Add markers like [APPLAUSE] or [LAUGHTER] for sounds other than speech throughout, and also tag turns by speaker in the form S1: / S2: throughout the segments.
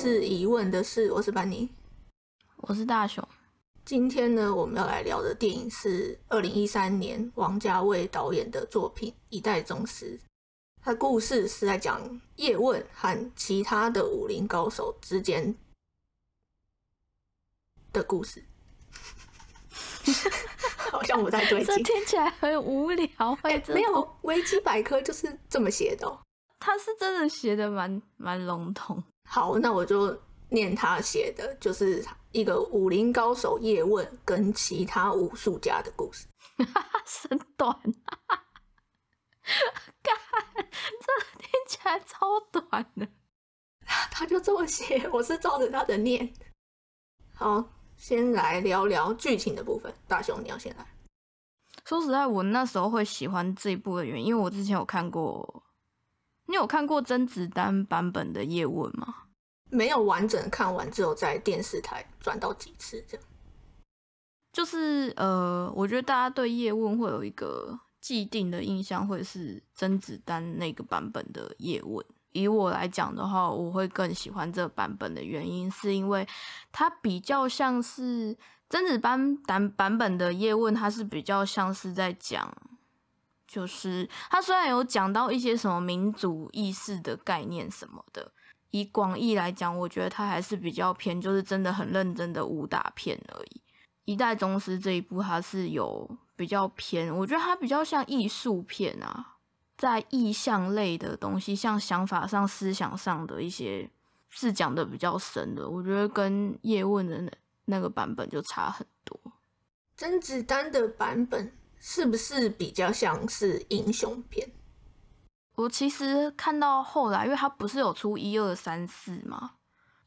S1: 是疑问的是，我是班尼，
S2: 我是大雄。
S1: 今天呢，我们要来聊的电影是二零一三年王家卫导演的作品《一代宗师》。他故事是在讲叶问和其他的武林高手之间的故事。[LAUGHS] 好像不太对劲，
S2: 这听起来很无聊。
S1: 哎，没有，维基百科就是这么写的。
S2: 他是真的写的蛮蛮笼统。
S1: 好，那我就念他写的，就是一个武林高手叶问跟其他武术家的故事。[LAUGHS]
S2: 身短，干，这听起来超短的。[LAUGHS]
S1: 他就这么写，我是照着他的念。好，先来聊聊剧情的部分。大雄，你要先来。
S2: 说实在，我那时候会喜欢这一部的原因，因为我之前有看过。你有看过甄子丹版本的叶问吗？
S1: 没有完整看完，只有在电视台转到几次这样。
S2: 就是呃，我觉得大家对叶问会有一个既定的印象，会是甄子丹那个版本的叶问。以我来讲的话，我会更喜欢这个版本的原因，是因为它比较像是甄子丹版版本的叶问，它是比较像是在讲。就是他虽然有讲到一些什么民族意识的概念什么的，以广义来讲，我觉得他还是比较偏，就是真的很认真的武打片而已。一代宗师这一部，它是有比较偏，我觉得它比较像艺术片啊，在意象类的东西，像想法上、思想上的一些，是讲的比较深的。我觉得跟叶问的那那个版本就差很多。
S1: 甄子丹的版本。是不是比较像是英雄片？
S2: 我其实看到后来，因为他不是有出一二三四吗？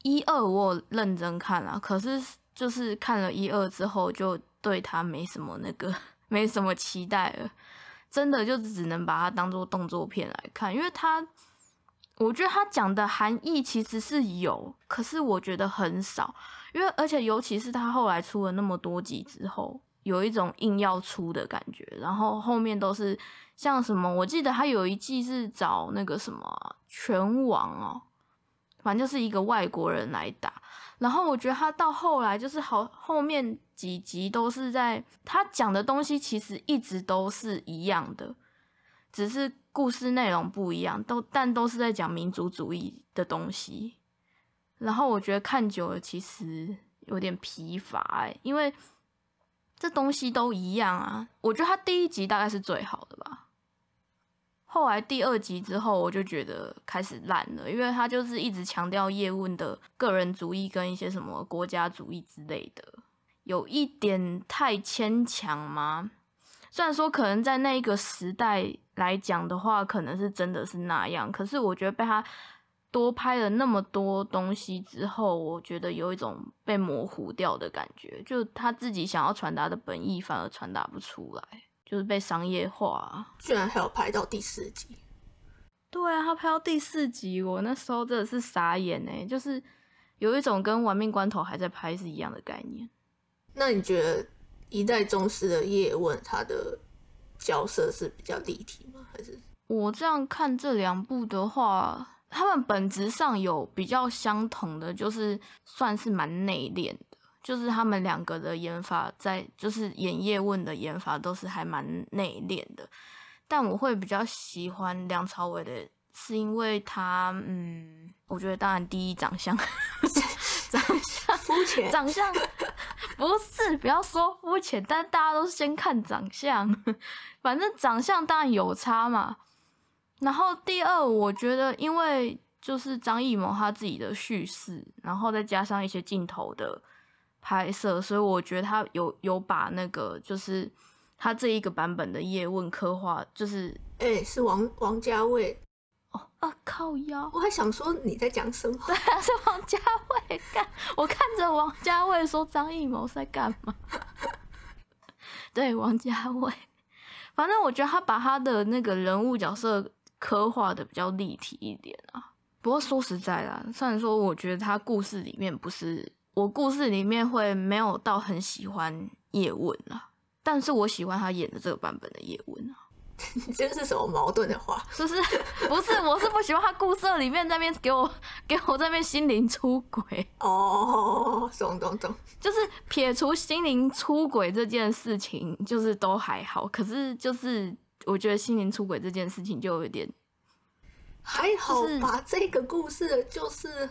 S2: 一二我认真看了，可是就是看了一二之后，就对他没什么那个，[LAUGHS] 没什么期待了。真的就只能把它当做动作片来看，因为他，我觉得他讲的含义其实是有，可是我觉得很少，因为而且尤其是他后来出了那么多集之后。有一种硬要出的感觉，然后后面都是像什么，我记得他有一季是找那个什么拳王哦，反正就是一个外国人来打，然后我觉得他到后来就是好后面几集都是在他讲的东西其实一直都是一样的，只是故事内容不一样，都但都是在讲民族主义的东西，然后我觉得看久了其实有点疲乏，因为。这东西都一样啊，我觉得他第一集大概是最好的吧。后来第二集之后，我就觉得开始烂了，因为他就是一直强调叶问的个人主义跟一些什么国家主义之类的，有一点太牵强吗？虽然说可能在那一个时代来讲的话，可能是真的是那样，可是我觉得被他。多拍了那么多东西之后，我觉得有一种被模糊掉的感觉，就他自己想要传达的本意反而传达不出来，就是被商业化。
S1: 居然还有拍到第四集？
S2: 对啊，他拍到第四集，我那时候真的是傻眼哎，就是有一种跟《玩命关头》还在拍是一样的概念。
S1: 那你觉得《一代宗师》的叶问他的角色是比较立体吗？还是
S2: 我这样看这两部的话？他们本质上有比较相同的，就是算是蛮内敛的，就是他们两个的演法在，就是演叶问的演法都是还蛮内敛的。但我会比较喜欢梁朝伟的，是因为他，嗯，我觉得当然第一长相，[LAUGHS] 长相
S1: 肤浅，
S2: 长相不是不要说肤浅，但大家都是先看长相，[LAUGHS] 反正长相当然有差嘛。然后第二，我觉得因为就是张艺谋他自己的叙事，然后再加上一些镜头的拍摄，所以我觉得他有有把那个就是他这一个版本的叶问刻画，就是
S1: 哎，是王王家卫
S2: 哦啊靠腰，
S1: 我还想说你在讲什么？
S2: 对啊，是王家卫干，我看着王家卫说张艺谋在干嘛？[LAUGHS] 对，王家卫，反正我觉得他把他的那个人物角色。刻画的比较立体一点啊，不过说实在啦，虽然说我觉得他故事里面不是我故事里面会没有到很喜欢叶问啊，但是我喜欢他演的这个版本的叶问啊。[LAUGHS]
S1: 这是什么矛盾的话？
S2: 就是不是？我是不喜欢他故事里面那边给我给我这边心灵出轨
S1: 哦，懂懂懂，
S2: 就是撇除心灵出轨这件事情，就是都还好。可是就是我觉得心灵出轨这件事情就有点
S1: 还好吧。这个故事就是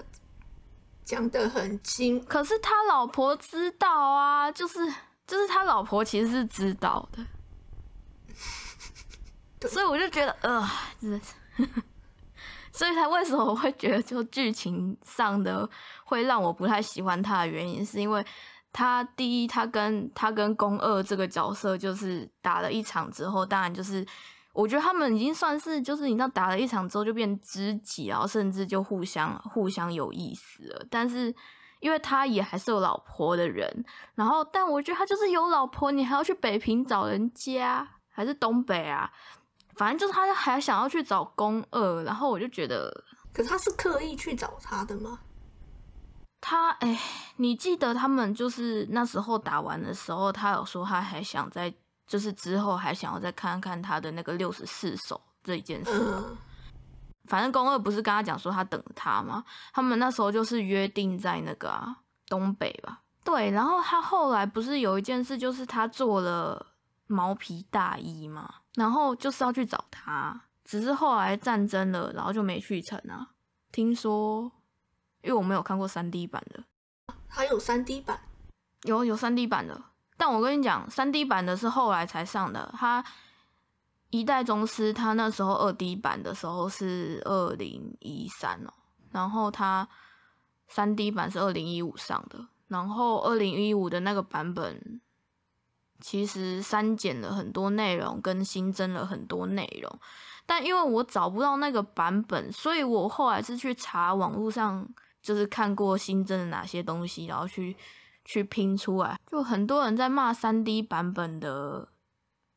S1: 讲的很精，
S2: 可是他老婆知道啊，就是就是他老婆其实是知道的。所以我就觉得，呃，是，[LAUGHS] 所以他为什么我会觉得就剧情上的会让我不太喜欢他的原因，是因为他第一，他跟他跟宫二这个角色就是打了一场之后，当然就是我觉得他们已经算是就是你知道打了一场之后就变知己，然后甚至就互相互相有意思了。但是因为他也还是有老婆的人，然后但我觉得他就是有老婆，你还要去北平找人家，还是东北啊？反正就是他还想要去找宫二，然后我就觉得，
S1: 可他是刻意去找他的吗？
S2: 他哎，你记得他们就是那时候打完的时候，他有说他还想在，就是之后还想要再看看他的那个六十四手这一件事。反正宫二不是跟他讲说他等他吗？他们那时候就是约定在那个啊东北吧。对，然后他后来不是有一件事，就是他做了毛皮大衣嘛？然后就是要去找他，只是后来战争了，然后就没去成啊。听说，因为我没有看过三 D 版的，
S1: 还有三 D 版，
S2: 有有三 D 版的。但我跟你讲，三 D 版的是后来才上的。他一代宗师，他那时候二 D 版的时候是二零一三哦，然后他三 D 版是二零一五上的，然后二零一五的那个版本。其实删减了很多内容，跟新增了很多内容，但因为我找不到那个版本，所以我后来是去查网络上，就是看过新增的哪些东西，然后去去拼出来。就很多人在骂三 D 版本的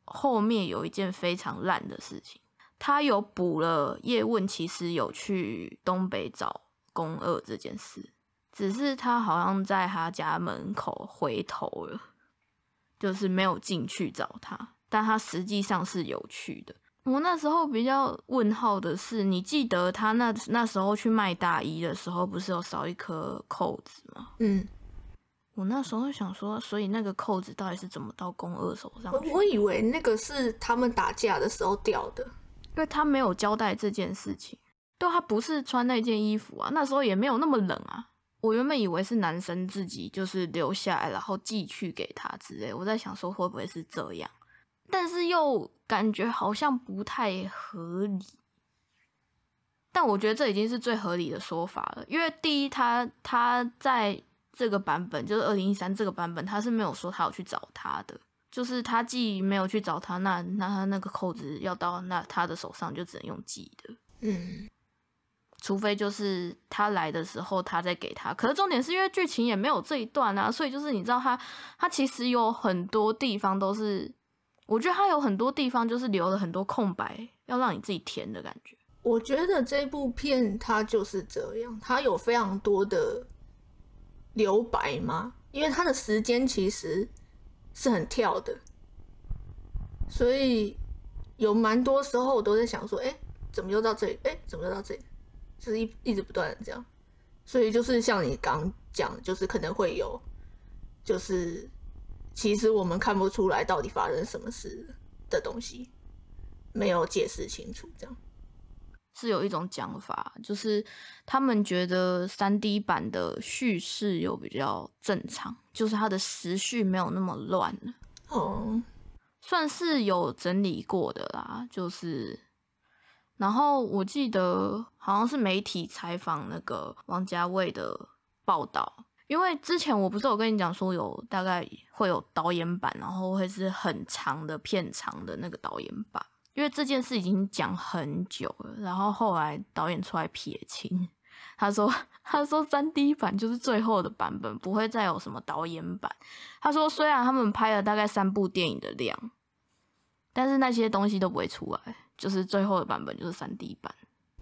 S2: 后面有一件非常烂的事情，他有补了叶问其实有去东北找宫二这件事，只是他好像在他家门口回头了。就是没有进去找他，但他实际上是有去的。我那时候比较问号的是，你记得他那那时候去卖大衣的时候，不是有少一颗扣子吗？
S1: 嗯，
S2: 我那时候想说，所以那个扣子到底是怎么到宫二手上？
S1: 我以为那个是他们打架的时候掉的，
S2: 因为他没有交代这件事情。对，他不是穿那件衣服啊，那时候也没有那么冷啊。我原本以为是男生自己就是留下来，然后寄去给他之类。我在想说会不会是这样，但是又感觉好像不太合理。但我觉得这已经是最合理的说法了，因为第一，他他在这个版本就是二零一三这个版本，他是没有说他有去找他的，就是他既没有去找他，那那他那个扣子要到那他的手上就只能用寄的。
S1: 嗯。
S2: 除非就是他来的时候，他再给他。可是重点是因为剧情也没有这一段啊，所以就是你知道他，他其实有很多地方都是，我觉得它有很多地方就是留了很多空白，要让你自己填的感觉。
S1: 我觉得这部片它就是这样，它有非常多的留白嘛，因为它的时间其实是很跳的，所以有蛮多时候我都在想说，哎，怎么又到这里？哎，怎么又到这里？就是一一直不断的这样，所以就是像你刚讲，就是可能会有，就是其实我们看不出来到底发生什么事的东西，没有解释清楚。这样
S2: 是有一种讲法，就是他们觉得三 D 版的叙事有比较正常，就是它的时序没有那么乱了。
S1: 哦，
S2: 算是有整理过的啦，就是。然后我记得好像是媒体采访那个王家卫的报道，因为之前我不是有跟你讲说有大概会有导演版，然后会是很长的片长的那个导演版，因为这件事已经讲很久了。然后后来导演出来撇清，他说他说三 D 版就是最后的版本，不会再有什么导演版。他说虽然他们拍了大概三部电影的量，但是那些东西都不会出来。就是最后的版本就是三 D 版，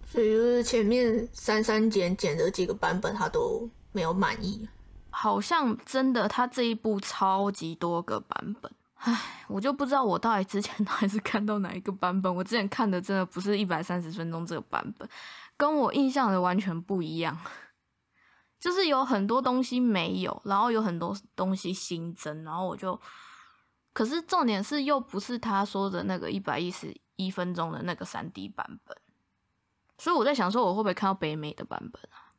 S1: 所以就是前面删删减减的几个版本他都没有满意。
S2: 好像真的他这一部超级多个版本，唉，我就不知道我到底之前到底是看到哪一个版本。我之前看的真的不是一百三十分钟这个版本，跟我印象的完全不一样。就是有很多东西没有，然后有很多东西新增，然后我就，可是重点是又不是他说的那个一百一十一分钟的那个三 D 版本，所以我在想说我会不会看到北美的版本啊？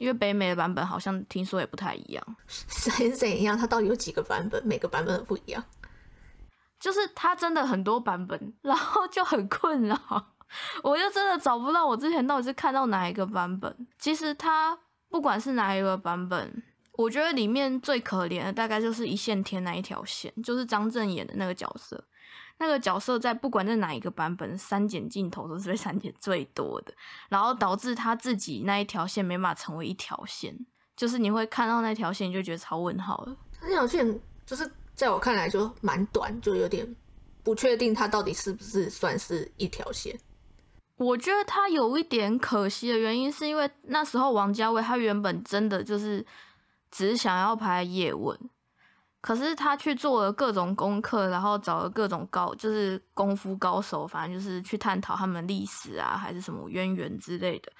S2: 因为北美的版本好像听说也不太一样，
S1: 谁怎样？它到底有几个版本？每个版本都不一样。
S2: 就是它真的很多版本，然后就很困扰，我就真的找不到我之前到底是看到哪一个版本。其实它不管是哪一个版本，我觉得里面最可怜的大概就是一线天那一条线，就是张震演的那个角色。那个角色在不管在哪一个版本，删减镜头都是被 [LAUGHS] 删减最多的，然后导致他自己那一条线没办法成为一条线，就是你会看到那条线就觉得超问号了。
S1: 那条线就是在我看来就蛮短，就有点不确定它到底是不是算是一条线。
S2: 我觉得他有一点可惜的原因，是因为那时候王家卫他原本真的就是只想要拍叶问。可是他去做了各种功课，然后找了各种高，就是功夫高手，反正就是去探讨他们历史啊，还是什么渊源之类的，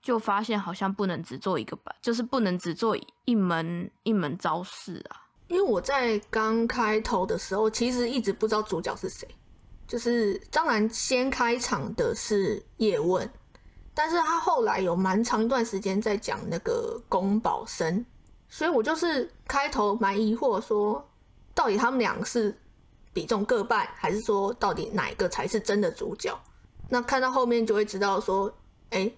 S2: 就发现好像不能只做一个版，就是不能只做一门一门招式啊。
S1: 因为我在刚开头的时候，其实一直不知道主角是谁，就是当然先开场的是叶问，但是他后来有蛮长一段时间在讲那个宫保生。所以我就是开头蛮疑惑，说到底他们两个是比重各半，还是说到底哪一个才是真的主角？那看到后面就会知道说，哎，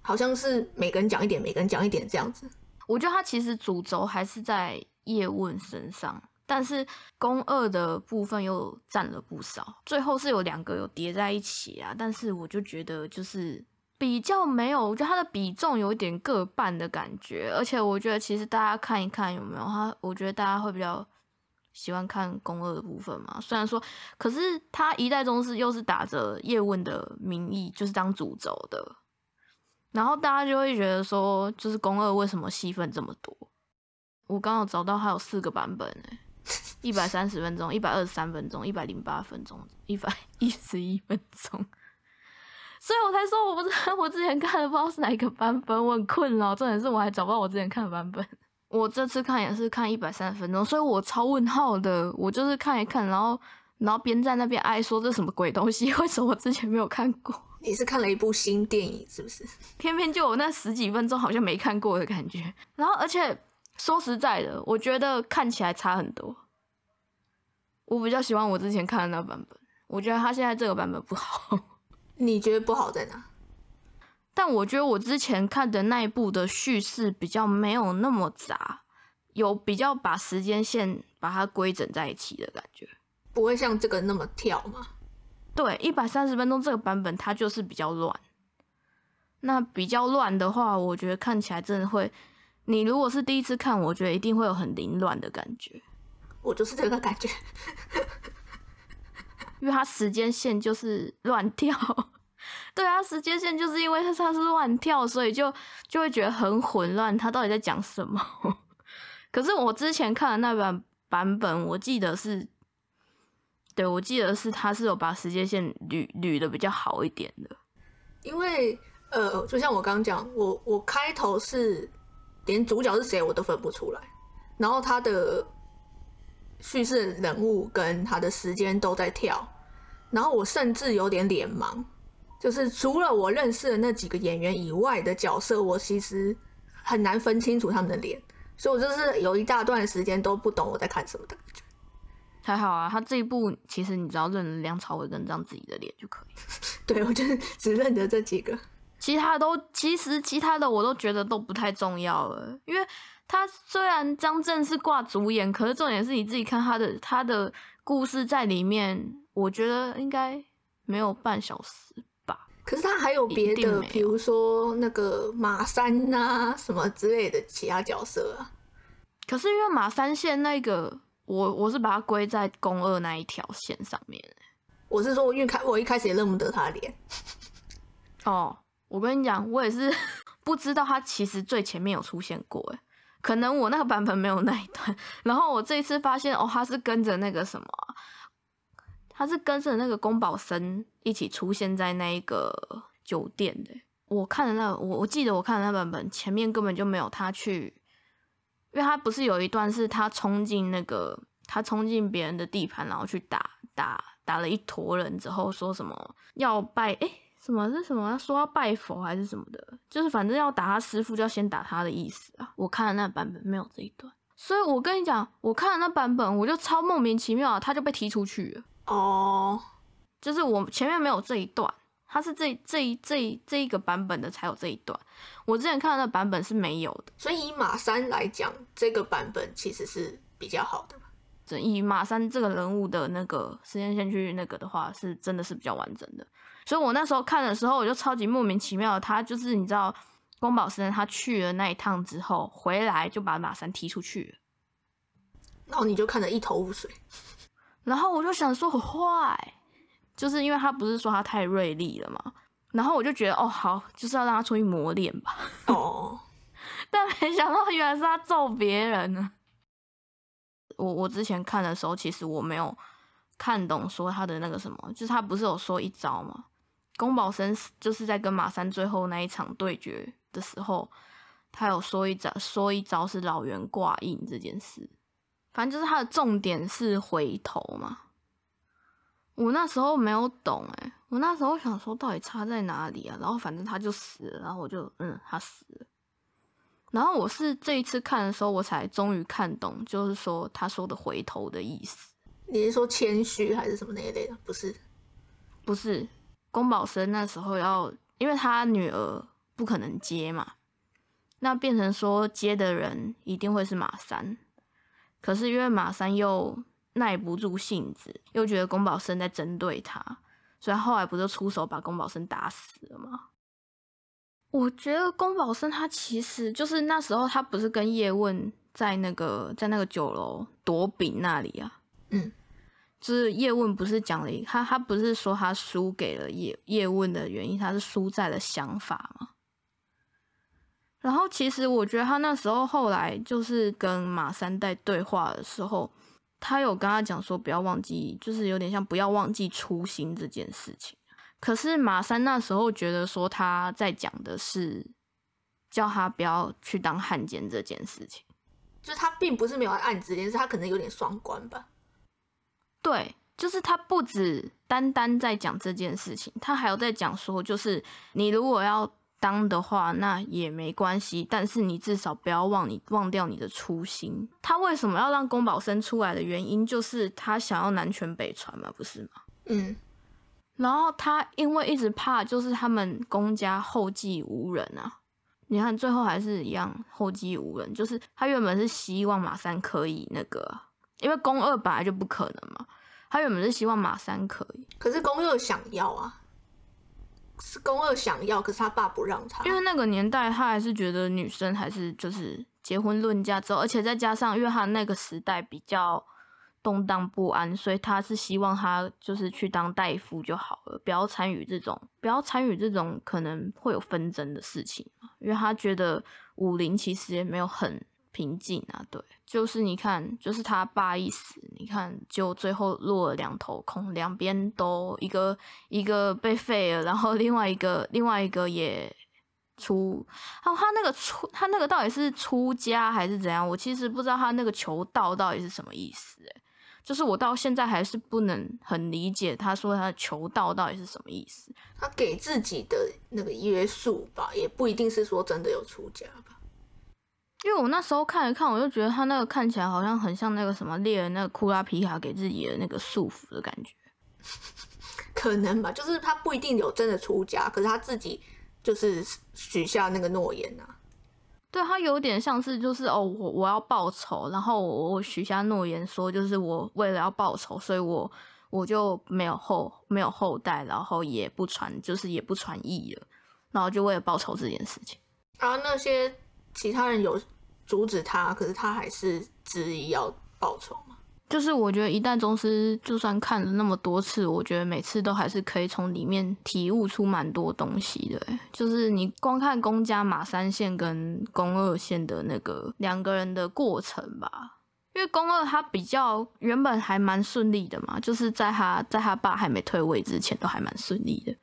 S1: 好像是每个人讲一点，每个人讲一点这样子。
S2: 我觉得他其实主轴还是在叶问身上，但是宫二的部分又占了不少。最后是有两个有叠在一起啊，但是我就觉得就是。比较没有，我觉得它的比重有一点各半的感觉，而且我觉得其实大家看一看有没有他，我觉得大家会比较喜欢看宫二的部分嘛。虽然说，可是他一代宗师又是打着叶问的名义，就是当主轴的，然后大家就会觉得说，就是宫二为什么戏份这么多？我刚好找到还有四个版本诶，一百三十分钟、一百二十三分钟、一百零八分钟、一百一十一分钟。所以我才说我不知道，[LAUGHS] 我之前看的不知道是哪一个版本，我很困扰。重点是我还找不到我之前看的版本。我这次看也是看一百三十分钟，所以我超问号的。我就是看一看，然后然后边在那边哀说这什么鬼东西？为什么我之前没有看过？[LAUGHS]
S1: 你是看了一部新电影是不是？
S2: 偏偏就有那十几分钟好像没看过的感觉。然后而且说实在的，我觉得看起来差很多。我比较喜欢我之前看的那个版本，我觉得他现在这个版本不好。
S1: 你觉得不好在哪？
S2: 但我觉得我之前看的那一部的叙事比较没有那么杂，有比较把时间线把它规整在一起的感觉，
S1: 不会像这个那么跳吗？
S2: 对，一百三十分钟这个版本它就是比较乱。那比较乱的话，我觉得看起来真的会，你如果是第一次看，我觉得一定会有很凌乱的感觉。
S1: 我就是这个感觉。
S2: 因为它时间线就是乱跳，[LAUGHS] 对啊，时间线就是因为它它是乱跳，所以就就会觉得很混乱，它到底在讲什么？[LAUGHS] 可是我之前看的那版版本，我记得是，对我记得是它是有把时间线捋捋的比较好一点的。
S1: 因为呃，就像我刚刚讲，我我开头是连主角是谁我都分不出来，然后他的叙事人物跟他的时间都在跳。然后我甚至有点脸盲，就是除了我认识的那几个演员以外的角色，我其实很难分清楚他们的脸，所以我就是有一大段时间都不懂我在看什么的感觉。
S2: 还好啊，他这一部其实你只要认梁朝伟跟章子怡的脸就可以。[LAUGHS]
S1: 对，我就是只认得这几个，[LAUGHS]
S2: 其他都其实其他的我都觉得都不太重要了，因为他虽然张震是挂主演，可是重点是你自己看他的他的故事在里面。我觉得应该没有半小时吧。
S1: 可是他还有别的，比如说那个马三啊什么之类的其他角色啊。
S2: 可是因为马三线那个，我我是把它归在宫二那一条线上面。
S1: 我是说，因为开我一开始也认不得他脸。
S2: 哦，我跟你讲，我也是 [LAUGHS] 不知道他其实最前面有出现过。哎，可能我那个版本没有那一段，然后我这一次发现哦，他是跟着那个什么啊，他是跟着那个宫保森一起出现在那一个酒店的。我看的那我我记得我看的那版本前面根本就没有他去，因为他不是有一段是他冲进那个他冲进别人的地盘，然后去打打打了一坨人之后说什么要拜诶，什么是什么说要拜佛还是什么的，就是反正要打他师傅就要先打他的意思啊。我看的那版本没有这一段，所以我跟你讲，我看的那版本我就超莫名其妙，他就被踢出去了。
S1: 哦，
S2: 就是我前面没有这一段。它是这这一这这一个版本的才有这一段，我之前看的版本是没有的。
S1: 所以以马三来讲，这个版本其实是比较好的。
S2: 以马三这个人物的那个时间线去那个的话，是真的是比较完整的。所以我那时候看的时候，我就超级莫名其妙。他就是你知道，宫保生他去了那一趟之后回来，就把马三踢出去，
S1: 然后你就看得一头雾水。
S2: 然后我就想说坏。就是因为他不是说他太锐利了嘛，然后我就觉得哦好，就是要让他出去磨练吧。
S1: 哦，[LAUGHS]
S2: 但没想到原来是他揍别人呢。我我之前看的时候，其实我没有看懂说他的那个什么，就是他不是有说一招吗？宫保生就是在跟马三最后那一场对决的时候，他有说一招，说一招是老袁挂印这件事。反正就是他的重点是回头嘛。我那时候没有懂哎，我那时候想说到底差在哪里啊？然后反正他就死了，然后我就嗯，他死了。然后我是这一次看的时候，我才终于看懂，就是说他说的回头的意思。
S1: 你是说谦虚还是什么那一类的？不是，
S2: 不是。宫保生那时候要，因为他女儿不可能接嘛，那变成说接的人一定会是马三。可是因为马三又。耐不住性子，又觉得宫保生在针对他，所以后来不就出手把宫保生打死了吗？我觉得宫保生他其实就是那时候他不是跟叶问在那个在那个酒楼夺饼那里啊，
S1: 嗯，
S2: 就是叶问不是讲了一他他不是说他输给了叶叶问的原因，他是输在了想法嘛。然后其实我觉得他那时候后来就是跟马三代对话的时候。他有跟他讲说不要忘记，就是有点像不要忘记初心这件事情。可是马三那时候觉得说他在讲的是叫他不要去当汉奸这件事情，
S1: 就是他并不是没有暗指，件是他可能有点双关吧。
S2: 对，就是他不止单单在讲这件事情，他还有在讲说，就是你如果要。当的话，那也没关系，但是你至少不要忘你忘掉你的初心。他为什么要让宫保生出来的原因，就是他想要南拳北传嘛，不是吗？
S1: 嗯。
S2: 然后他因为一直怕，就是他们宫家后继无人啊。你看最后还是一样后继无人，就是他原本是希望马三可以那个，因为宫二本来就不可能嘛。他原本是希望马三可以，
S1: 可是宫二想要啊。是宫二想要，可是他爸不让他。
S2: 因为那个年代，他还是觉得女生还是就是结婚论嫁之后，而且再加上，因为他那个时代比较动荡不安，所以他是希望他就是去当大夫就好了，不要参与这种，不要参与这种可能会有纷争的事情因为他觉得武林其实也没有很。平静啊，对，就是你看，就是他爸一死，你看就最后落了两头空，两边都一个一个被废了，然后另外一个另外一个也出，哦，他那个出他那个到底是出家还是怎样？我其实不知道他那个求道到底是什么意思，诶，就是我到现在还是不能很理解他说他的求道到底是什么意思。
S1: 他给自己的那个约束吧，也不一定是说真的有出家吧。
S2: 因为我那时候看一看，我就觉得他那个看起来好像很像那个什么猎人那个库拉皮卡给自己的那个束缚的感觉，[LAUGHS]
S1: 可能吧，就是他不一定有真的出家，可是他自己就是许下那个诺言呐。
S2: 对他有点像是就是哦，我我要报仇，然后我我许下诺言说，就是我为了要报仇，所以我我就没有后没有后代，然后也不传，就是也不传艺了，然后就为了报仇这件事情。
S1: 啊，那些其他人有。阻止他，可是他还是执意要报仇嘛？
S2: 就是我觉得一旦宗师就算看了那么多次，我觉得每次都还是可以从里面体悟出蛮多东西的。就是你光看宫家马三线跟宫二线的那个两个人的过程吧，因为宫二他比较原本还蛮顺利的嘛，就是在他在他爸还没退位之前都还蛮顺利的，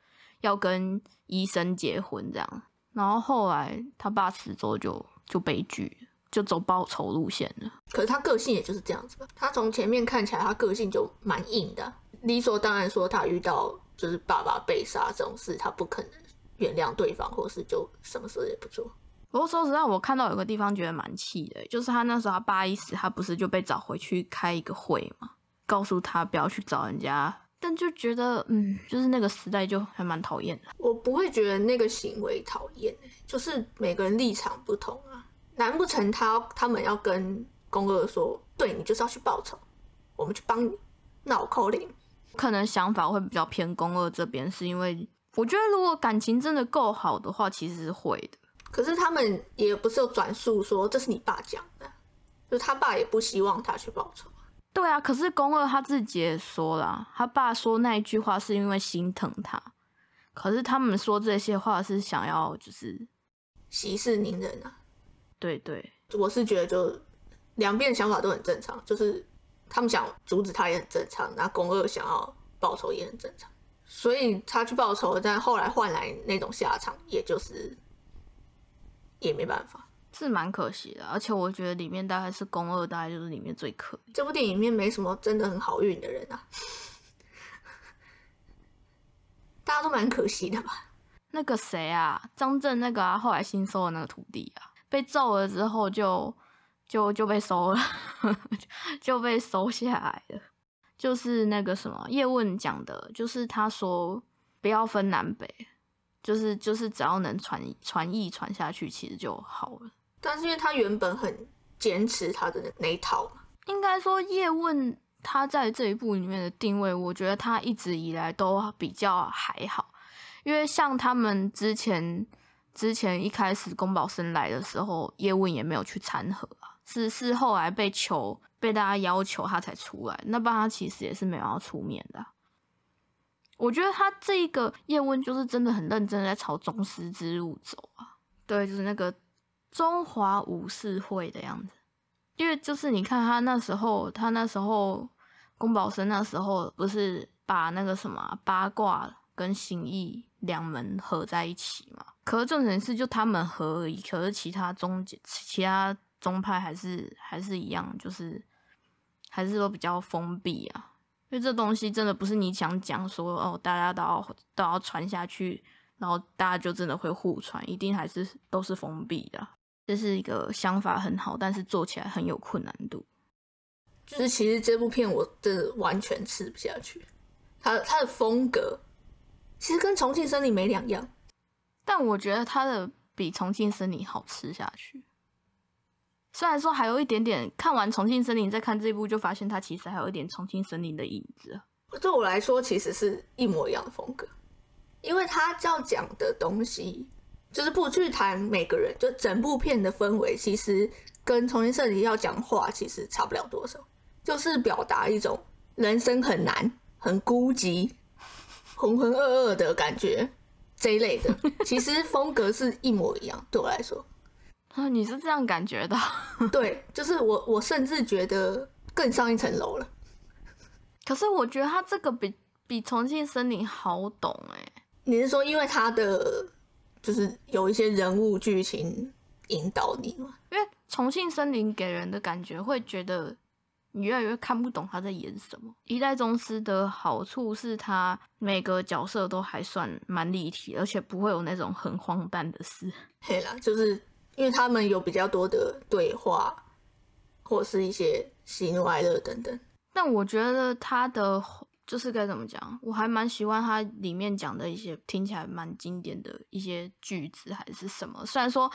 S2: 要跟医生结婚这样，然后后来他爸死之后就就悲剧了，就走报仇路线了。
S1: 可是他个性也就是这样子吧。他从前面看起来，他个性就蛮硬的，理所当然说他遇到就是爸爸被杀这种事，他不可能原谅对方，或是就什么事也不做。
S2: 不过说实在，我看到有个地方觉得蛮气的，就是他那时候他爸一死，他不是就被找回去开一个会嘛，告诉他不要去找人家，但就觉得嗯，就是那个时代就还蛮讨厌的。
S1: 我不会觉得那个行为讨厌、欸，就是每个人立场不同啊。难不成他他们要跟宫二说，对你就是要去报仇，我们去帮你，那我扣零。
S2: 可能想法会比较偏宫二这边，是因为我觉得如果感情真的够好的话，其实是会的。
S1: 可是他们也不是有转述说这是你爸讲的，就是他爸也不希望他去报仇。
S2: 对啊，可是宫二他自己也说了，他爸说那一句话是因为心疼他，可是他们说这些话是想要就是
S1: 息事宁人啊。
S2: 对对，
S1: 我是觉得就两边的想法都很正常，就是他们想阻止他也很正常，那宫二想要报仇也很正常，所以他去报仇，但后来换来那种下场，也就是也没办法。
S2: 是蛮可惜的，而且我觉得里面大概是宫二，大概就是里面最可怜。
S1: 这部电影里面没什么真的很好运的人啊，大家都蛮可惜的吧？
S2: 那个谁啊，张震那个啊，后来新收的那个徒弟啊，被揍了之后就就就被收了，[LAUGHS] 就被收下来了。就是那个什么叶问讲的，就是他说不要分南北，就是就是只要能传传译传下去，其实就好了。
S1: 但是因为他原本很坚持他的那一套嘛，
S2: 应该说叶问他在这一部里面的定位，我觉得他一直以来都比较还好，因为像他们之前之前一开始宫保生来的时候，叶问也没有去掺和啊，是是后来被求被大家要求他才出来，那不然他其实也是没有要出面的、我觉得他这一个叶问就是真的很认真在朝宗师之路走啊，对，就是那个中华武士会的样子。因为就是你看他那时候，他那时候宫保生那时候不是把那个什么八卦跟形意两门合在一起嘛？可是重点是就他们合而已，可是其他宗其他宗派还是还是一样，就是还是都比较封闭啊。因为这东西真的不是你想讲说哦，大家都要都要传下去，然后大家就真的会互传，一定还是都是封闭的。这是一个想法很好，但是做起来很有困难度。
S1: 就是其实这部片我真的完全吃不下去，他他的风格其实跟《重庆森林》没两样。
S2: 但我觉得它的比《重庆森林》好吃下去。虽然说还有一点点，看完《重庆森林》再看这部，就发现它其实还有一点《重庆森林》的影子啊。
S1: 对我来说，其实是一模一样的风格，因为它要讲的东西，就是不去谈每个人，就整部片的氛围，其实跟《重庆森林》要讲话其实差不了多少，就是表达一种人生很难、很孤寂、浑浑噩噩的感觉这一类的，其实风格是一模一样。对我来说，
S2: 啊，你是这样感觉的？
S1: 对，就是我，我甚至觉得更上一层楼了。[LAUGHS]
S2: 可是我觉得他这个比比《重庆森林》好懂哎、
S1: 你是说，因为他的就是有一些人物剧情引导你吗？
S2: 因为《重庆森林》给人的感觉会觉得你越来越看不懂他在演什么。一代宗师的好处是他每个角色都还算蛮立体，而且不会有那种很荒诞的事。[LAUGHS]
S1: 嘿啦，就是因为他们有比较多的对话，或是一些喜怒哀乐等等。
S2: 但我觉得他的就是该怎么讲，我还蛮喜欢他里面讲的一些听起来蛮经典的一些句子还是什么。虽然说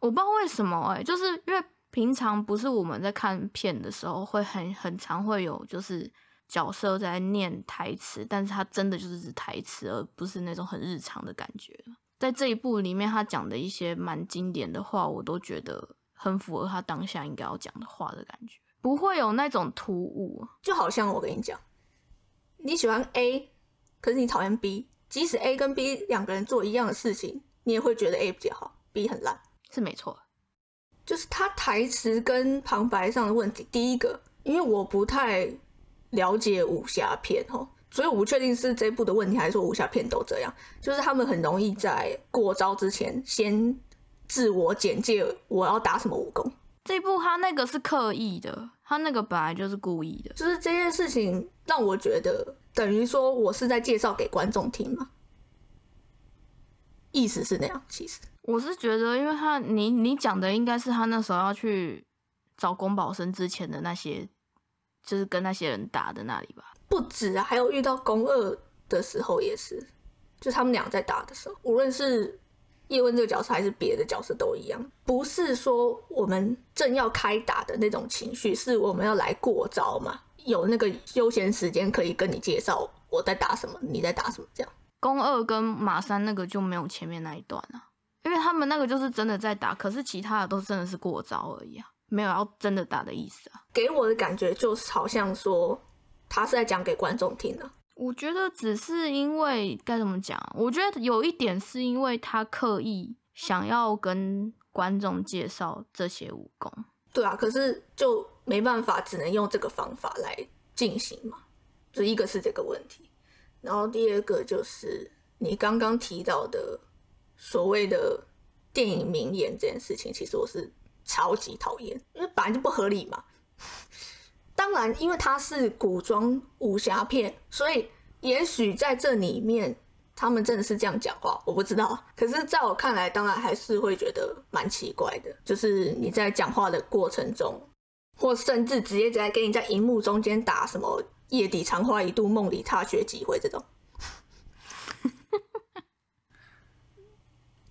S2: 我不知道为什么哎、就是因为平常不是我们在看片的时候会很很常会有就是角色在念台词，但是他真的就是指台词，而不是那种很日常的感觉。在这一部里面，他讲的一些蛮经典的话，我都觉得很符合他当下应该要讲的话的感觉。不会有那种突兀。
S1: 就好像我跟你讲，你喜欢 A，可是你讨厌 B，即使 A 跟 B 两个人做一样的事情，你也会觉得 A 比较好，B 很烂。
S2: 是没错，
S1: 就是他台词跟旁白上的问题。第一个，因为我不太了解武侠片哦，所以我不确定是这部的问题，还是说武侠片都这样。就是他们很容易在过招之前先自我简介，我要打什么武功。
S2: 这部他那个是刻意的，他那个本来就是故意的。
S1: 就是这件事情让我觉得，等于说我是在介绍给观众听嘛，意思是那样。其实
S2: 我是觉得，因为他你你讲的应该是他那时候要去找宫保生之前的那些，就是跟那些人打的那里吧。
S1: 不止啊，还有遇到宫二的时候也是，就他们俩在打的时候，无论是叶问这个角色还是别的角色都一样，不是说我们正要开打的那种情绪，是我们要来过招嘛，有那个休闲时间可以跟你介绍我在打什么，你在打什么这样。
S2: 宫二跟马三那个就没有前面那一段啊，因为他们那个就是真的在打，可是其他的都真的是过招而已啊，没有要真的打的意思啊。
S1: 给我的感觉就是好像说他是在讲给观众听的。
S2: 我觉得只是因为该怎么讲？我觉得有一点是因为他刻意想要跟观众介绍这些武功。
S1: 对啊，可是就没办法，只能用这个方法来进行嘛。就一个是这个问题，然后第二个就是你刚刚提到的所谓的电影名言这件事情，其实我是超级讨厌，因为本来就不合理嘛。当然，因为它是古装武侠片，所以也许在这里面他们真的是这样讲话，我不知道。可是，在我看来，当然还是会觉得蛮奇怪的。就是你在讲话的过程中，或甚至直接在给你在荧幕中间打什么“夜底长花一度，梦里踏雪几回”这种，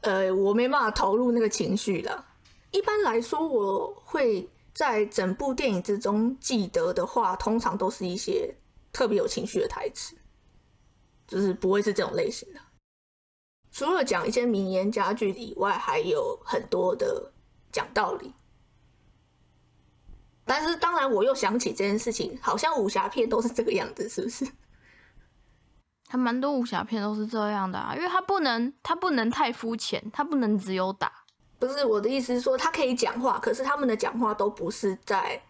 S1: 呃，我没办法投入那个情绪了。一般来说，我会。在整部电影之中记得的话，通常都是一些特别有情绪的台词，就是不会是这种类型的。除了讲一些名言佳句以外，还有很多的讲道理。但是，当然我又想起这件事情，好像武侠片都是这个样子，是不是？
S2: 还蛮多武侠片都是这样的啊，因为他不能，他不能太肤浅，他不能只有打。
S1: 不是我的意思是说，他可以讲话，可是他们的讲话都不是在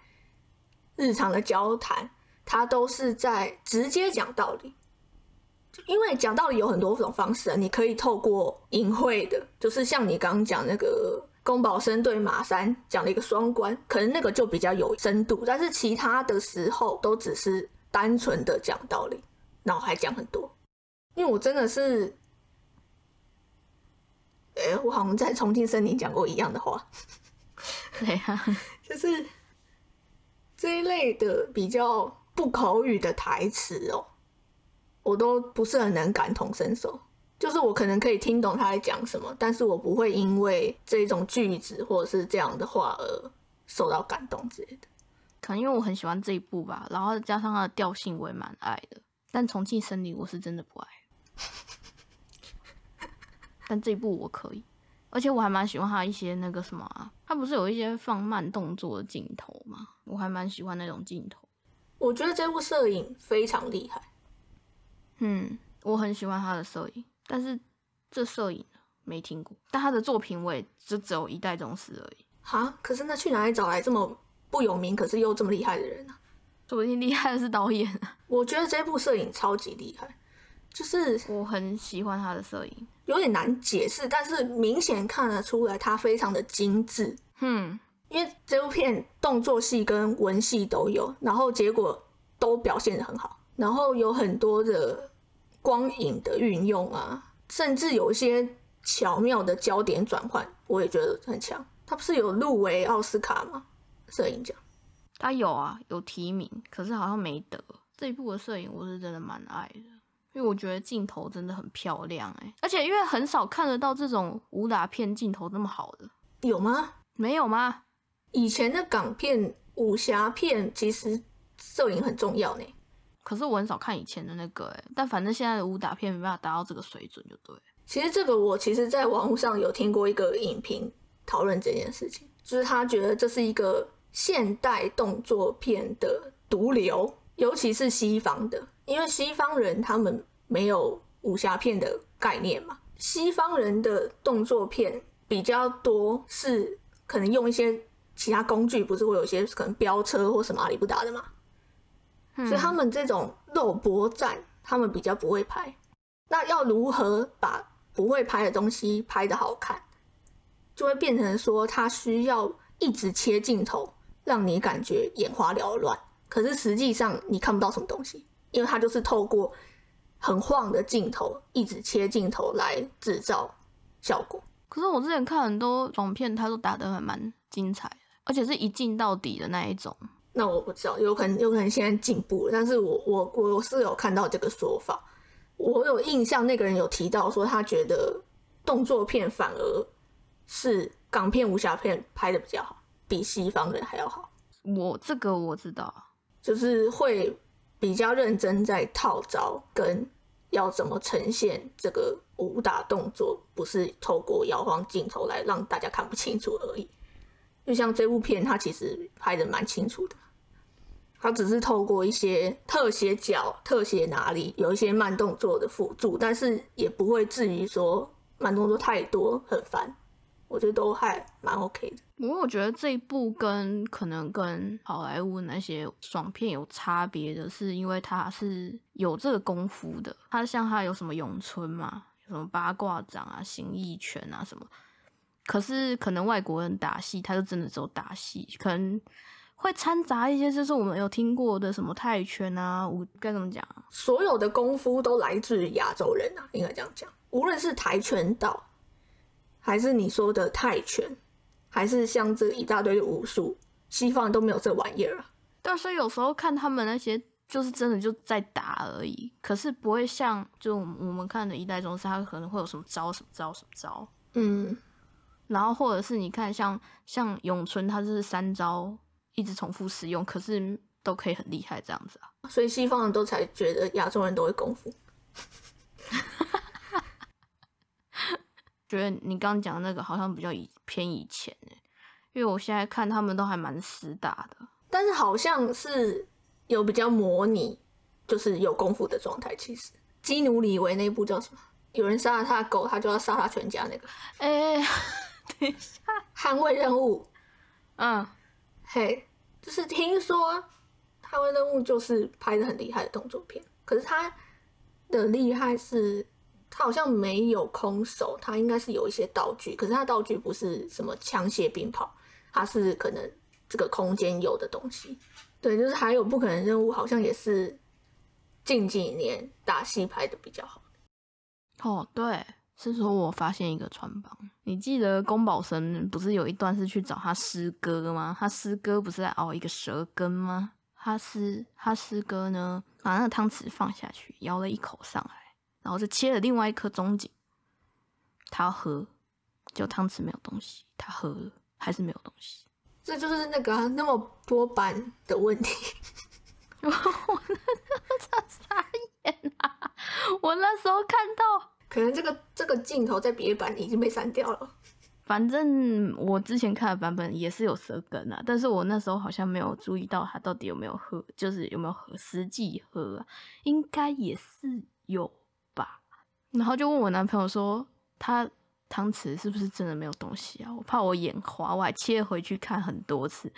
S1: 日常的交谈，他都是在直接讲道理。因为讲道理有很多种方式啊，你可以透过隐晦的，就是像你刚刚讲那个宫保生对马三讲了一个双关，可能那个就比较有深度。但是其他的时候都只是单纯的讲道理，然后还讲很多。因为我真的是。哎，我好像在重庆森林讲过一样的话。[LAUGHS]
S2: 对呀，
S1: 就是这一类的比较不口语的台词哦，我都不是很能感同身受。就是我可能可以听懂他在讲什么，但是我不会因为这种句子或者是这样的话而受到感动之类的。
S2: 可能因为我很喜欢这一部吧，然后加上它的调性我也蛮爱的。但重庆森林我是真的不爱。但这一部我可以，而且我还蛮喜欢他一些那个什么啊，他不是有一些放慢动作的镜头吗？我还蛮喜欢那种镜头。
S1: 我觉得这部摄影非常厉害。
S2: 嗯，我很喜欢他的摄影，但是这摄影没听过。但他的作品我也就只有一代宗师而已。
S1: 哈，可是那去哪里找来这么不有名，可是又这么厉害的人呢？
S2: 说不定厉害的是导演。[LAUGHS]
S1: 我觉得这部摄影超级厉害。就是
S2: 我很喜欢他的摄影，
S1: 有点难解释，但是明显看得出来他非常的精致。
S2: 嗯，
S1: 因为这部片动作戏跟文戏都有，然后结果都表现的很好，然后有很多的光影的运用啊，甚至有一些巧妙的焦点转换，我也觉得很强。他不是有入围奥斯卡吗？摄影奖？
S2: 他有啊，有提名，可是好像没得。这一部的摄影我是真的蛮爱的。因为我觉得镜头真的很漂亮哎，而且因为很少看得到这种武打片镜头那么好的，
S1: 有吗？
S2: 没有吗？
S1: 以前的港片武侠片其实摄影很重要呢。
S2: 可是我很少看以前的那个哎，但反正现在的武打片没办法达到这个水准就对。
S1: 其实这个我其实在网络上有听过一个影评讨论这件事情，就是他觉得这是一个现代动作片的毒瘤，尤其是西方的，因为西方人他们没有武侠片的概念嘛，西方人的动作片比较多是可能用一些其他工具，不是会有些可能飙车或什么阿里不达的嘛，所以他们这种肉搏战，他们比较不会拍。那要如何把不会拍的东西拍的好看，就会变成说他需要一直切镜头，让你感觉眼花缭乱。可是实际上你看不到什么东西，因为它就是透过很晃的镜头，一直切镜头来制造效果。
S2: 可是我之前看很多爽片，它都打得还蛮精彩的，而且是一镜到底的那一种。
S1: 那我不知道，有可能有可能现在进步了，但是我我我是有看到这个说法。我有印象，那个人有提到说，他觉得动作片反而是港片、武侠片拍的比较好，比西方人还要好。
S2: 我这个我知道，
S1: 就是会比较认真在套招跟要怎么呈现这个武打动作，不是透过摇晃镜头来让大家看不清楚而已。就像这部片，它其实拍的蛮清楚的。它只是透过一些特写角、特写哪里有一些慢动作的辅助，但是也不会至于说慢动作太多很烦，我觉得都还蛮 OK 的。
S2: 不过我觉得这一部跟可能跟好莱坞那些爽片有差别的是，因为它是有这个功夫的。它像它有什么咏春嘛，有什么八卦掌啊、形意拳啊什么。可是可能外国人打戏，他就真的只有打戏，可能。会掺杂一些，就是我们有听过的什么泰拳啊，我该怎么讲？
S1: 所有的功夫都来自亚洲人啊，应该这样讲。无论是跆拳道，还是你说的泰拳，还是像这一大堆的武术，西方都没有这玩意儿啊。
S2: 但是有时候看他们那些，就是真的就在打而已，可是不会像就我们看的一代宗师，他可能会有什么招什么招什么招。
S1: 嗯，
S2: 然后或者是你看像像咏春，他就是三招。一直重复使用，可是都可以很厉害这样子啊，
S1: 所以西方人都才觉得亚洲人都会功夫。[LAUGHS]
S2: 觉得你刚刚讲的那个好像比较以偏以前因为我现在看他们都还蛮实打的，
S1: 但是好像是有比较模拟，就是有功夫的状态。其实基努里维那部叫什么？有人杀了他的狗，他就要杀他全家那个。
S2: 哎，[LAUGHS] 等一下，
S1: 捍卫任务。
S2: 嗯。
S1: 嘿，就是听说捍卫任务就是拍的很厉害的动作片，可是他的厉害是，他好像没有空手，他应该是有一些道具，可是他道具不是什么枪械鞭炮，他是可能这个空间有的东西。对，就是还有不可能任务，好像也是近几年打戏拍的比较好。
S2: 哦，对。是说，我发现一个穿帮。你记得宫保神不是有一段是去找他师哥吗？他师哥不是在熬一个蛇羹吗？他师他师哥呢，把那个汤匙放下去，舀了一口上来，然后就切了另外一颗中景。他要喝，就汤匙没有东西，他喝了还是没有东西。
S1: 这就是那个那么多版的问题。[LAUGHS]
S2: 我那时候傻眼啊！我那时候看到。
S1: 可能这个这个镜头在别版已经被删掉了。
S2: 反正我之前看的版本也是有舌根啊，但是我那时候好像没有注意到他到底有没有喝，就是有没有喝实际喝，应该也是有吧。然后就问我男朋友说，他汤匙是不是真的没有东西啊？我怕我眼花，我还切回去看很多次，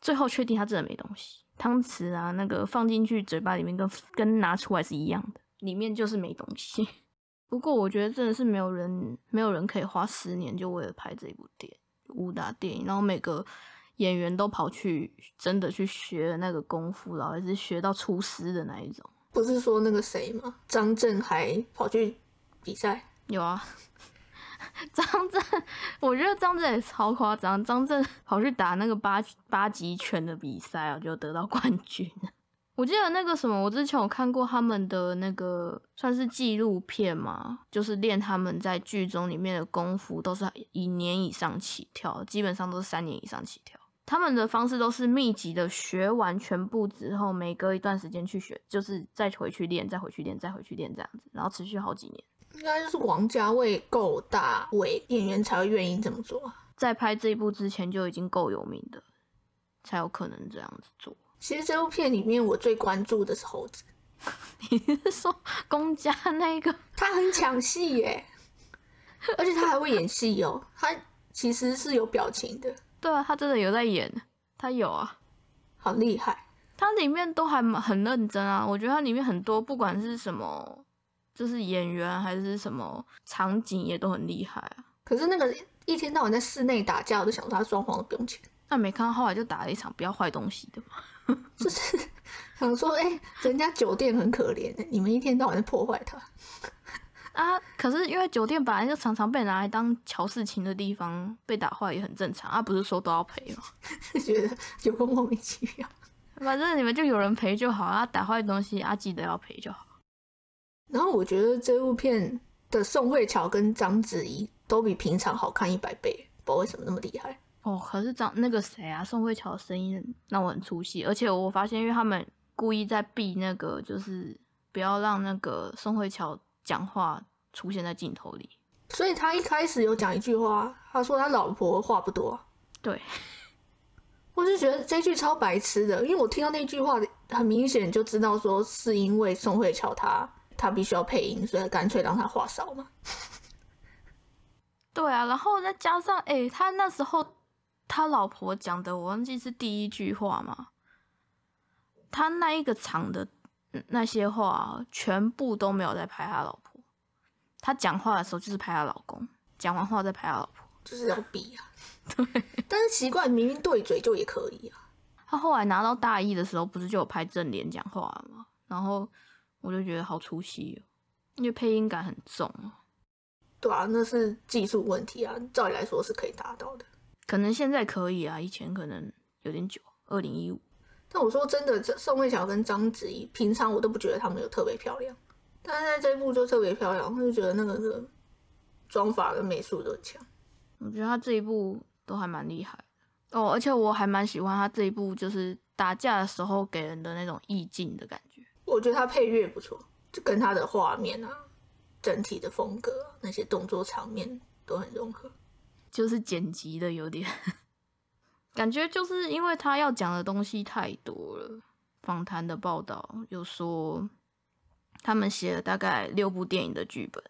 S2: 最后确定他真的没东西。汤匙啊，那个放进去嘴巴里面跟跟拿出来是一样的，里面就是没东西。[LAUGHS] 不过我觉得真的是没有人，没有人可以花十年就为了拍这部电武打电影，然后每个演员都跑去真的去学那个功夫，然后是学到出师的那一种。
S1: 不是说那个谁吗？张震还跑去比赛？
S2: 有啊，张震，我觉得张震也超夸张，张震跑去打那个八八极拳的比赛啊，就得到冠军。[LAUGHS] 我记得那个什么，我之前有看过他们的那个算是纪录片嘛，就是练他们在剧中里面的功夫，都是一年以上起跳，基本上都是三年以上起跳。他们的方式都是密集的学完全部之后，每隔一段时间去学，就是再回去练，再回去练，再回去练这样子，然后持续好几年。
S1: 应该就是王家卫够大，位演员才会愿意这么做。
S2: 在拍这一部之前就已经够有名的。才有可能这样子做。
S1: 其实这部片里面我最关注的是猴子，[LAUGHS]
S2: 你是说公家那个？[LAUGHS]
S1: 他很抢戏耶，而且他还会演戏哦，他其实是有表情的，
S2: 对啊，他真的有在演，他有啊，
S1: 好厉害。
S2: 他里面都还蛮很认真啊，我觉得他里面很多不管是什么，就是演员还是什么场景也都很厉害啊。
S1: 可是那个一天到晚在室内打架，我都想说他装潢都不用钱，
S2: 那没看到后来就打了一场不要坏东西的嘛，[LAUGHS]
S1: 就是想说，哎、人家酒店很可怜的，你们一天到晚在破坏它。
S2: 啊，可是因为酒店本来就常常被拿来当乔事情的地方，被打坏也很正常啊，不是说都要赔吗？
S1: 就 [LAUGHS] 觉得有个莫名其妙。[LAUGHS]
S2: 反正你们就有人赔就好啊，打坏东西啊，记得要赔就好。
S1: 然后我觉得这部片的宋慧乔跟章子怡都比平常好看一百倍，不知道为什么那么厉害。
S2: 哦，可是张那个谁啊，宋慧乔的声音让我很出戏，而且我发现，因为他们故意在避那个，就是不要让那个宋慧乔讲话出现在镜头里。
S1: 所以他一开始有讲一句话，他说他老婆话不多，
S2: 对，[LAUGHS]
S1: 我就觉得这句超白痴的，因为我听到那句话，很明显就知道说是因为宋慧乔她她必须要配音，所以干脆让她话少嘛。[LAUGHS]
S2: 对啊，然后再加上，诶、他那时候他老婆讲的，我忘记是第一句话嘛，他那一个场的嗯那些话，全部都没有在拍他老婆。他讲话的时候就是拍他老公，讲完话再拍他老婆。
S1: 就是要比啊。[LAUGHS] 对，但是奇怪，明明对嘴就也可以啊。
S2: 他后来拿到大一的时候，不是就有拍正脸讲话了吗？然后我就觉得好出戏哦，因为配音感很重啊。
S1: 对啊，那是技术问题啊，照理来说是可以达到的。
S2: 可能现在可以啊，以前可能有点久。二零一五，
S1: 但我说真的，这宋慧乔跟章子怡，平常我都不觉得她们有特别漂亮，但是在这一部就特别漂亮，我就觉得那个那个妆法跟美术都很强。
S2: 我觉得她这一部都还蛮厉害的哦，而且我还蛮喜欢她这一部，就是打架的时候给人的那种意境的感觉。
S1: 我觉得她配乐不错，就跟她的画面啊、整体的风格啊、那些动作场面都很融合。
S2: 就是剪辑的有点感觉，就是因为他要讲的东西太多了。访谈的报道有说，他们写了大概六部电影的剧本，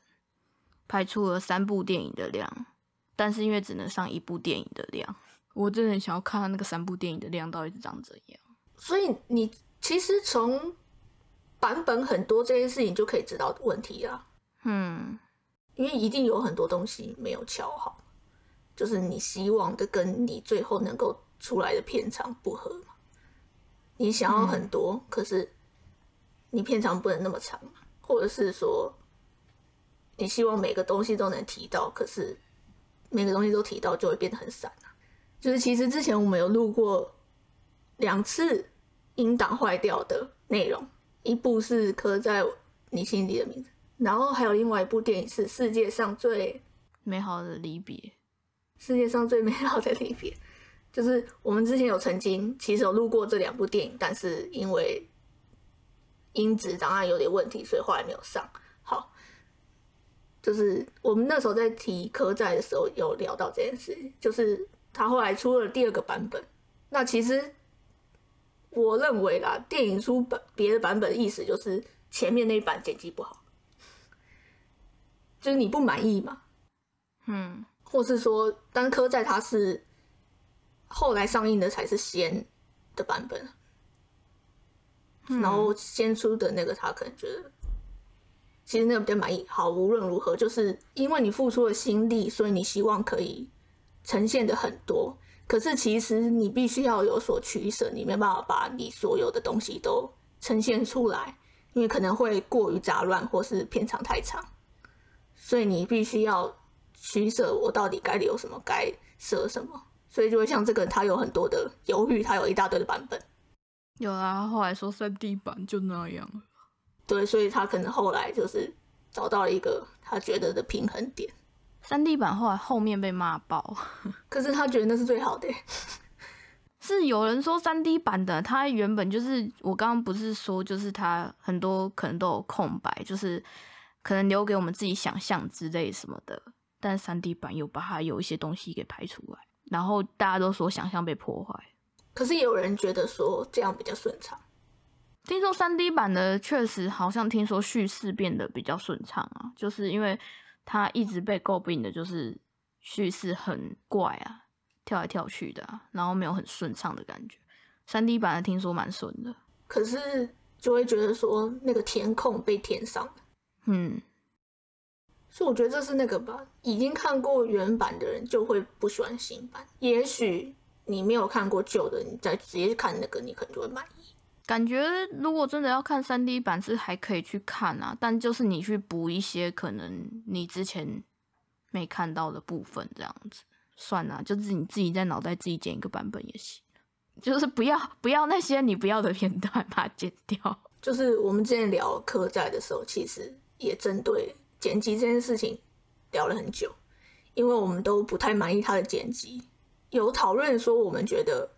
S2: 拍出了三部电影的量，但是因为只能上一部电影的量，我真的很想要看那个三部电影的量到底是长怎样。
S1: 所以你其实从版本很多这件事情就可以知道问题啊，
S2: 嗯，
S1: 因为一定有很多东西没有敲好，就是你希望的跟你最后能够出来的片场不合嘛。你想要很多，可是你片长不能那么长，或者是说你希望每个东西都能提到，可是每个东西都提到就会变得很散啊。就是其实之前我们有录过两次音档坏掉的内容，一部是刻在你心底的名字，然后还有另外一部电影是世界上最
S2: 美好的离别，
S1: 世界上最美好的离别，就是我们之前有曾经其实有录过这两部电影，但是因为音质档案有点问题，所以后来没有上。好，就是我们那时候在提科在的时候有聊到这件事，就是他后来出了第二个版本。那其实我认为啦，电影出版别的版本的意思就是前面那一版剪辑不好，就是你不满意嘛，
S2: 嗯，
S1: 或是说单科在它是后来上映的才是先的版本，然后先出的那个他可能觉得其实那个比较满意。好，无论如何，就是因为你付出了心力，所以你希望可以呈现的很多。可是其实你必须要有所取舍，你没办法把你所有的东西都呈现出来，因为可能会过于杂乱，或是片长太长。所以你必须要取舍，我到底该留什么，该舍什么。所以就会像这个，他有很多的犹豫，他有一大堆的版本。
S2: 有啊，后来说三 D 版就那样了。
S1: 对，所以他可能后来就是找到了一个他觉得的平衡点。
S2: 三 D 版后来后面被骂爆，[LAUGHS]
S1: 可是他觉得那是最好的。
S2: 是有人说三 D 版的，它原本就是我刚刚不是说，就是它很多可能都有空白，就是可能留给我们自己想象之类什么的。但三 D 版又把它有一些东西给排出来，然后大家都说想象被破坏。
S1: 可是也有人觉得说这样比较顺畅。
S2: 听说三 D 版的确实好像听说叙事变得比较顺畅啊，就是因为它一直被诟病的就是叙事很怪啊，跳来跳去的啊，然后没有很顺畅的感觉。三 D 版的听说蛮顺的，
S1: 可是就会觉得说那个填空被填上了，
S2: 嗯，
S1: 所以我觉得这是那个吧，已经看过原版的人就会不喜欢新版。也许你没有看过旧的，你再直接去看那个，你可能就会满意。
S2: 感觉如果真的要看三 D 版是还可以去看啊，但就是你去补一些可能你之前没看到的部分，这样子算了，就是你自己在脑袋自己剪一个版本也行，就是不要不要那些你不要的片段把它剪掉。[LAUGHS]
S1: 就是我们之前聊客债的时候，其实也针对剪辑这件事情聊了很久，因为我们都不太满意他的剪辑，有讨论说我们觉得。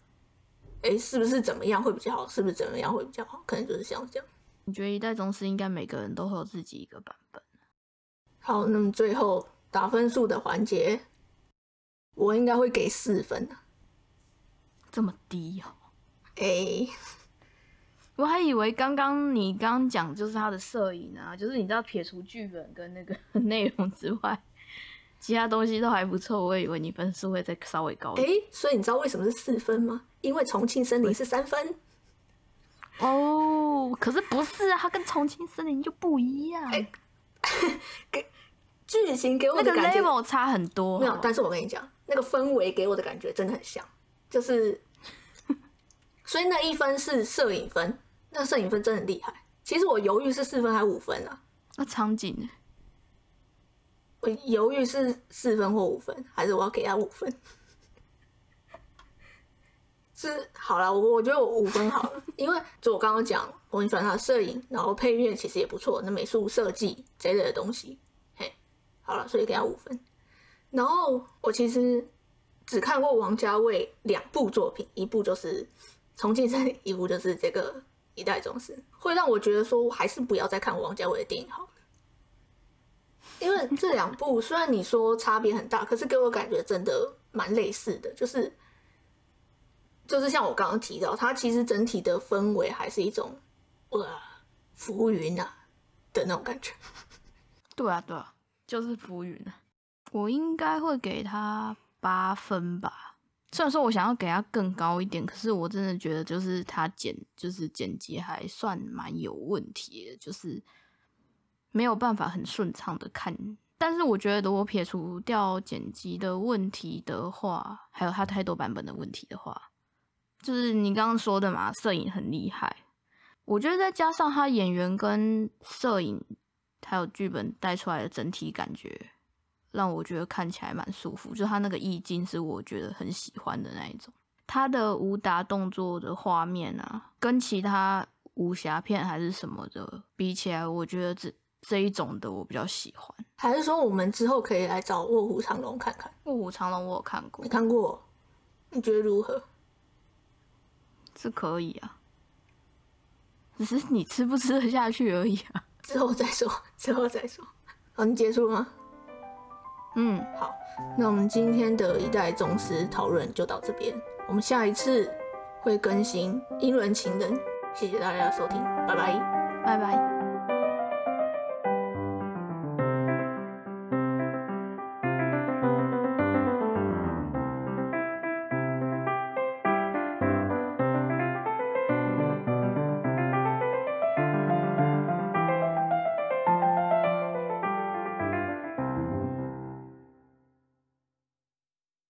S1: 哎，是不是怎么样会比较好？是不是怎么样会比较好？可能就是像这样。
S2: 你觉得一代宗师应该每个人都会有自己一个版本？
S1: 好，那么最后打分数的环节，我应该会给四分
S2: 这么低哦？
S1: 哎，
S2: 我还以为刚刚你刚刚讲就是他的摄影啊，就是你知道撇除剧本跟那个 [LAUGHS] 内容之外。其他东西都还不错，我以为你分数会再稍微高一点。
S1: 哎，所以你知道为什么是四分吗？因为重庆森林是三分。
S2: 哦，可是不是啊，它跟重庆森林就不一样。[LAUGHS]
S1: 给剧情给我的感
S2: 觉差很多。
S1: 没有，但是我跟你讲，那个氛围给我的感觉真的很像，就是，[LAUGHS] 所以那一分是摄影分，那摄影分真的很厉害。其实我犹豫是四分还是五分啊？
S2: 那场景呢？
S1: 我犹豫是四分或五分，还是我要给他五分？是好了，我我觉得我五分好了，因为就我刚刚讲，我很喜欢他的摄影，然后配乐其实也不错，那美术设计这类的东西，嘿，好了，所以给他五分。然后我其实只看过王家卫两部作品，一部就是《重庆森林》，一部就是这个《一代宗师》，会让我觉得说，我还是不要再看王家卫的电影好了。因为这两部虽然你说差别很大，可是给我感觉真的蛮类似的，就是就是像我刚刚提到，它其实整体的氛围还是一种呃浮云啊的那种感觉。
S2: 对啊，对啊，就是浮云啊。我应该会给他八分吧，虽然说我想要给他更高一点，可是我真的觉得就是他剪就是剪辑还算蛮有问题的，就是。没有办法很顺畅的看，但是我觉得如果撇除掉剪辑的问题的话，还有它太多版本的问题的话，就是你刚刚说的嘛，摄影很厉害。我觉得再加上他演员跟摄影还有剧本带出来的整体感觉，让我觉得看起来蛮舒服。就他那个意境是我觉得很喜欢的那一种。他的武打动作的画面啊，跟其他武侠片还是什么的比起来，我觉得这。这一种的我比较喜欢，
S1: 还是说我们之后可以来找卧虎藏龙看看？
S2: 卧虎藏龙我有看过，
S1: 你看过？你觉得如何？[LAUGHS]
S2: 是可以啊，只是你吃不吃得下去而已啊。
S1: 之后再说，之后再说。好，你结束了吗？
S2: 嗯，
S1: 好，那我们今天的一代宗师讨论就到这边，我们下一次会更新《英伦情人》，谢谢大家的收听，拜拜，
S2: 拜拜。